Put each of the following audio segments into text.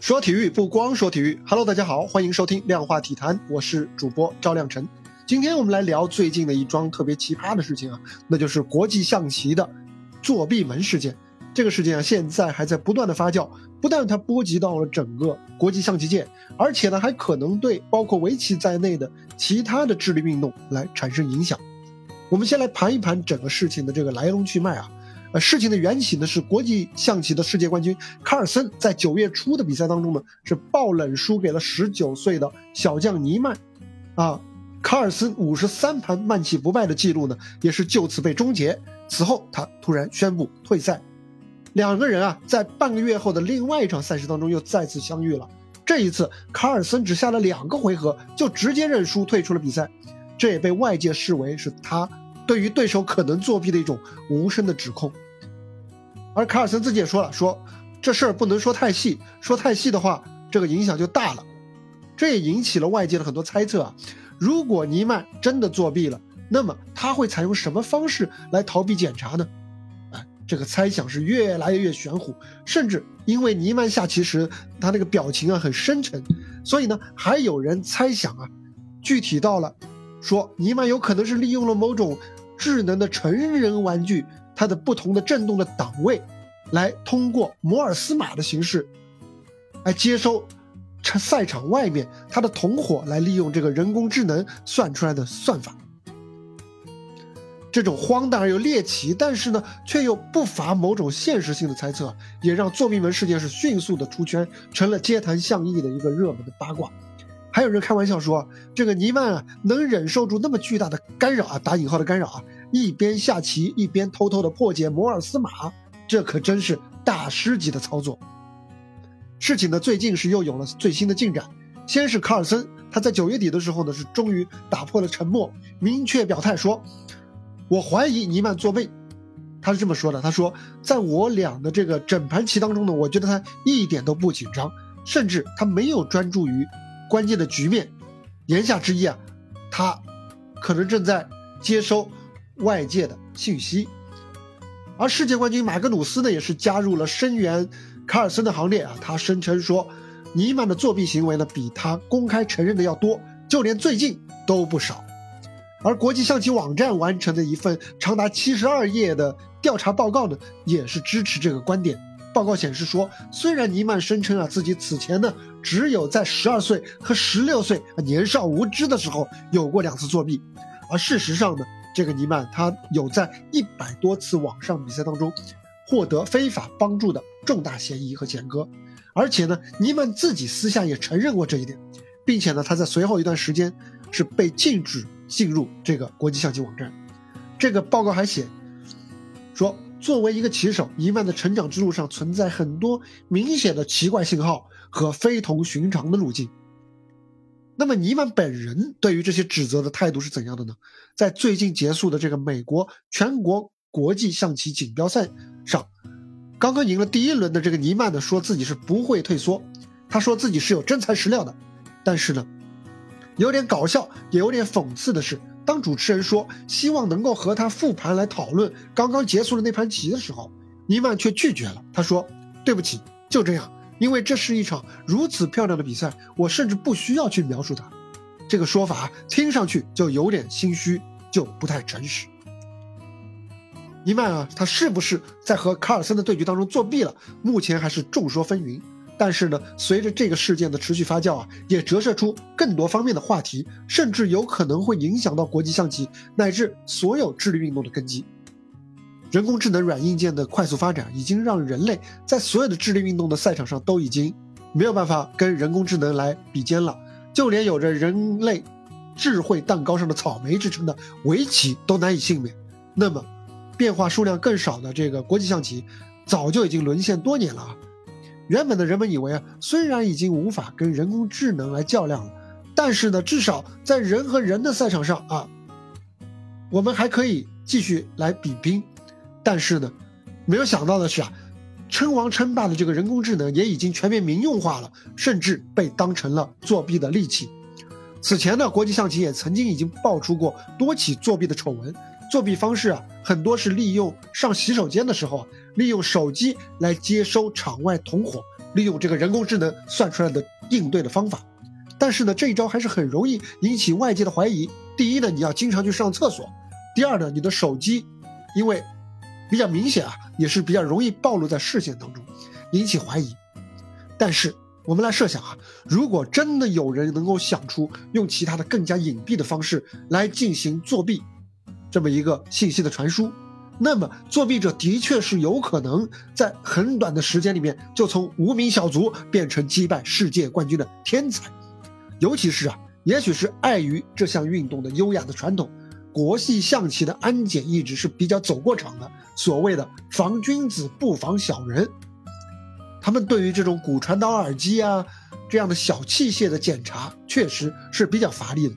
说体育不光说体育，Hello，大家好，欢迎收听量化体坛，我是主播赵亮晨。今天我们来聊最近的一桩特别奇葩的事情啊，那就是国际象棋的作弊门事件。这个事件啊，现在还在不断的发酵，不但它波及到了整个国际象棋界，而且呢，还可能对包括围棋在内的其他的智力运动来产生影响。我们先来盘一盘整个事情的这个来龙去脉啊。呃，事情的缘起呢是国际象棋的世界冠军卡尔森在九月初的比赛当中呢是爆冷输给了十九岁的小将尼曼，啊，卡尔森五十三盘慢棋不败的记录呢也是就此被终结。此后他突然宣布退赛，两个人啊在半个月后的另外一场赛事当中又再次相遇了。这一次卡尔森只下了两个回合就直接认输退出了比赛，这也被外界视为是他。对于对手可能作弊的一种无声的指控，而卡尔森自己也说了，说这事儿不能说太细，说太细的话，这个影响就大了。这也引起了外界的很多猜测啊。如果尼曼真的作弊了，那么他会采用什么方式来逃避检查呢？哎，这个猜想是越来越玄乎，甚至因为尼曼下棋时他那个表情啊很深沉，所以呢，还有人猜想啊，具体到了，说尼曼有可能是利用了某种。智能的成人玩具，它的不同的震动的档位，来通过摩尔斯码的形式，来接收赛场外面它的同伙来利用这个人工智能算出来的算法。这种荒诞而又猎奇，但是呢却又不乏某种现实性的猜测，也让作弊门事件是迅速的出圈，成了街谈巷议的一个热门的八卦。还有人开玩笑说，这个尼曼啊，能忍受住那么巨大的干扰啊，打引号的干扰啊，一边下棋一边偷偷的破解摩尔斯码，这可真是大师级的操作。事情呢，最近是又有了最新的进展。先是卡尔森，他在九月底的时候呢，是终于打破了沉默，明确表态说：“我怀疑尼曼作弊。”他是这么说的：“他说，在我俩的这个整盘棋当中呢，我觉得他一点都不紧张，甚至他没有专注于。”关键的局面，言下之意啊，他可能正在接收外界的信息，而世界冠军马格努斯呢，也是加入了声援卡尔森的行列啊。他声称说，尼曼的作弊行为呢，比他公开承认的要多，就连最近都不少。而国际象棋网站完成的一份长达七十二页的调查报告呢，也是支持这个观点。报告显示说，虽然尼曼声称啊自己此前呢只有在十二岁和十六岁年少无知的时候有过两次作弊，而事实上呢，这个尼曼他有在一百多次网上比赛当中获得非法帮助的重大嫌疑和前科，而且呢，尼曼自己私下也承认过这一点，并且呢，他在随后一段时间是被禁止进入这个国际象棋网站。这个报告还写说。作为一个棋手，尼曼的成长之路上存在很多明显的奇怪信号和非同寻常的路径。那么，尼曼本人对于这些指责的态度是怎样的呢？在最近结束的这个美国全国国际象棋锦标赛上，刚刚赢了第一轮的这个尼曼呢，说自己是不会退缩，他说自己是有真材实料的。但是呢，有点搞笑也有点讽刺的是。当主持人说希望能够和他复盘来讨论刚刚结束的那盘棋的时候，尼曼却拒绝了。他说：“对不起，就这样，因为这是一场如此漂亮的比赛，我甚至不需要去描述它。”这个说法听上去就有点心虚，就不太诚实。尼曼啊，他是不是在和卡尔森的对局当中作弊了？目前还是众说纷纭。但是呢，随着这个事件的持续发酵啊，也折射出更多方面的话题，甚至有可能会影响到国际象棋乃至所有智力运动的根基。人工智能软硬件的快速发展，已经让人类在所有的智力运动的赛场上都已经没有办法跟人工智能来比肩了。就连有着人类智慧蛋糕上的草莓之称的围棋都难以幸免。那么，变化数量更少的这个国际象棋，早就已经沦陷多年了啊。原本的人们以为啊，虽然已经无法跟人工智能来较量了，但是呢，至少在人和人的赛场上啊，我们还可以继续来比拼。但是呢，没有想到的是啊，称王称霸的这个人工智能也已经全面民用化了，甚至被当成了作弊的利器。此前呢，国际象棋也曾经已经爆出过多起作弊的丑闻。作弊方式啊，很多是利用上洗手间的时候，利用手机来接收场外同伙利用这个人工智能算出来的应对的方法。但是呢，这一招还是很容易引起外界的怀疑。第一呢，你要经常去上厕所；第二呢，你的手机，因为比较明显啊，也是比较容易暴露在视线当中，引起怀疑。但是我们来设想啊，如果真的有人能够想出用其他的更加隐蔽的方式来进行作弊，这么一个信息的传输，那么作弊者的确是有可能在很短的时间里面就从无名小卒变成击败世界冠军的天才。尤其是啊，也许是碍于这项运动的优雅的传统，国际象棋的安检一直是比较走过场的。所谓的“防君子不防小人”，他们对于这种骨传导耳机啊这样的小器械的检查，确实是比较乏力的。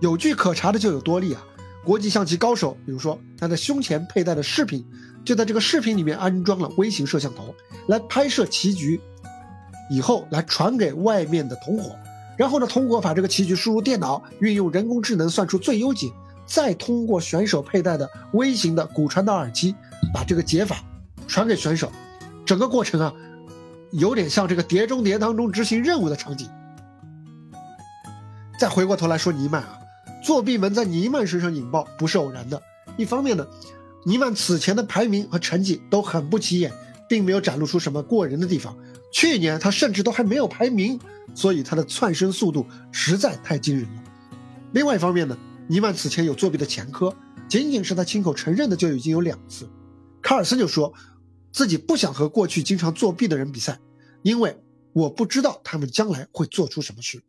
有据可查的就有多例啊，国际象棋高手，比如说他在胸前佩戴的饰品，就在这个饰品里面安装了微型摄像头，来拍摄棋局，以后来传给外面的同伙。然后呢，通过把这个棋局输入电脑，运用人工智能算出最优解，再通过选手佩戴的微型的骨传导耳机，把这个解法传给选手。整个过程啊，有点像这个《碟中谍》当中执行任务的场景。再回过头来说尼曼啊，作弊门在尼曼身上引爆不是偶然的。一方面呢，尼曼此前的排名和成绩都很不起眼，并没有展露出什么过人的地方。去年他甚至都还没有排名。所以他的窜升速度实在太惊人了。另外一方面呢，尼曼此前有作弊的前科，仅仅是他亲口承认的就已经有两次。卡尔森就说自己不想和过去经常作弊的人比赛，因为我不知道他们将来会做出什么事。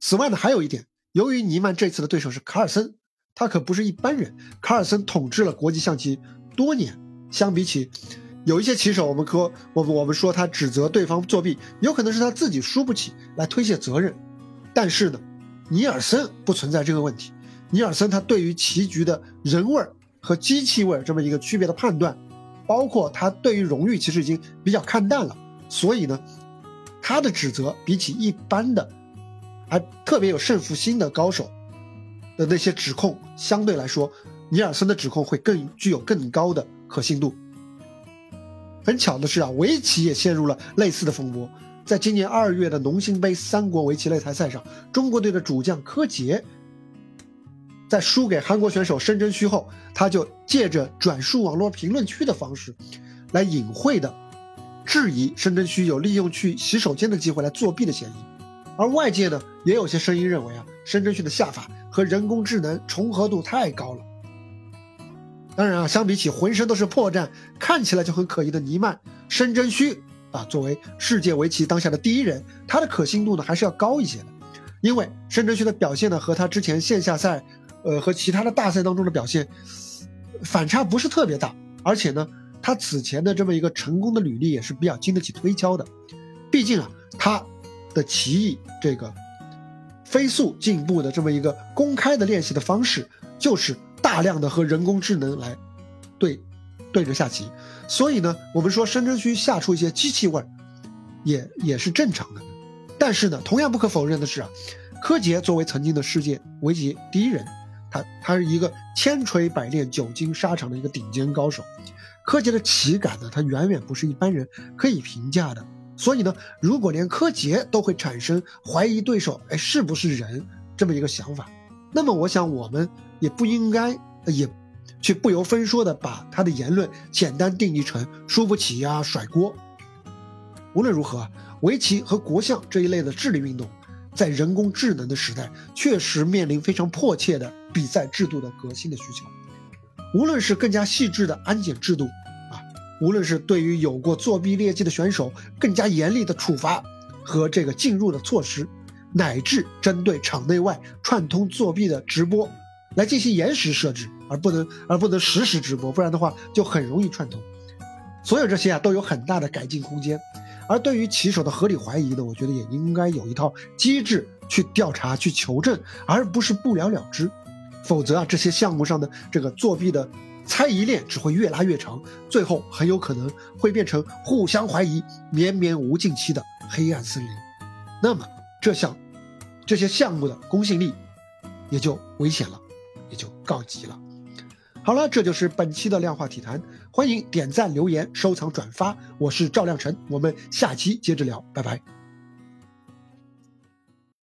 此外呢，还有一点，由于尼曼这次的对手是卡尔森，他可不是一般人。卡尔森统治了国际象棋多年，相比起。有一些棋手，我们说，我们我们说他指责对方作弊，有可能是他自己输不起来推卸责任。但是呢，尼尔森不存在这个问题。尼尔森他对于棋局的人味儿和机器味儿这么一个区别的判断，包括他对于荣誉其实已经比较看淡了。所以呢，他的指责比起一般的还特别有胜负心的高手的那些指控，相对来说，尼尔森的指控会更具有更高的可信度。很巧的是啊，围棋也陷入了类似的风波。在今年二月的农心杯三国围棋擂台赛上，中国队的主将柯洁在输给韩国选手申真虚后，他就借着转述网络评论区的方式，来隐晦的质疑申真虚有利用去洗手间的机会来作弊的嫌疑。而外界呢，也有些声音认为啊，申真虚的下法和人工智能重合度太高了。当然啊，相比起浑身都是破绽、看起来就很可疑的尼曼，申真虚啊，作为世界围棋当下的第一人，他的可信度呢还是要高一些的。因为申真虚的表现呢和他之前线下赛，呃和其他的大赛当中的表现反差不是特别大，而且呢，他此前的这么一个成功的履历也是比较经得起推敲的。毕竟啊，他的棋艺这个飞速进步的这么一个公开的练习的方式就是。大量的和人工智能来对对着下棋，所以呢，我们说深圳区下出一些机器味儿，也也是正常的。但是呢，同样不可否认的是啊，柯洁作为曾经的世界围棋第一人，他他是一个千锤百炼、久经沙场的一个顶尖高手。柯洁的棋感呢，他远远不是一般人可以评价的。所以呢，如果连柯洁都会产生怀疑对手哎是不是人这么一个想法，那么我想我们。也不应该，也，去不由分说的把他的言论简单定义成输不起呀、甩锅。无论如何，围棋和国象这一类的智力运动，在人工智能的时代，确实面临非常迫切的比赛制度的革新的需求。无论是更加细致的安检制度，无论是对于有过作弊劣迹的选手更加严厉的处罚和这个进入的措施，乃至针对场内外串通作弊的直播。来进行延时设置，而不能而不能实时直播，不然的话就很容易串通。所有这些啊都有很大的改进空间。而对于棋手的合理怀疑呢，我觉得也应该有一套机制去调查、去求证，而不是不了了之。否则啊，这些项目上的这个作弊的猜疑链只会越拉越长，最后很有可能会变成互相怀疑、绵绵无尽期的黑暗森林。那么这项这些项目的公信力也就危险了。也就告急了。好了，这就是本期的量化体坛，欢迎点赞、留言、收藏、转发。我是赵亮晨，我们下期接着聊，拜拜。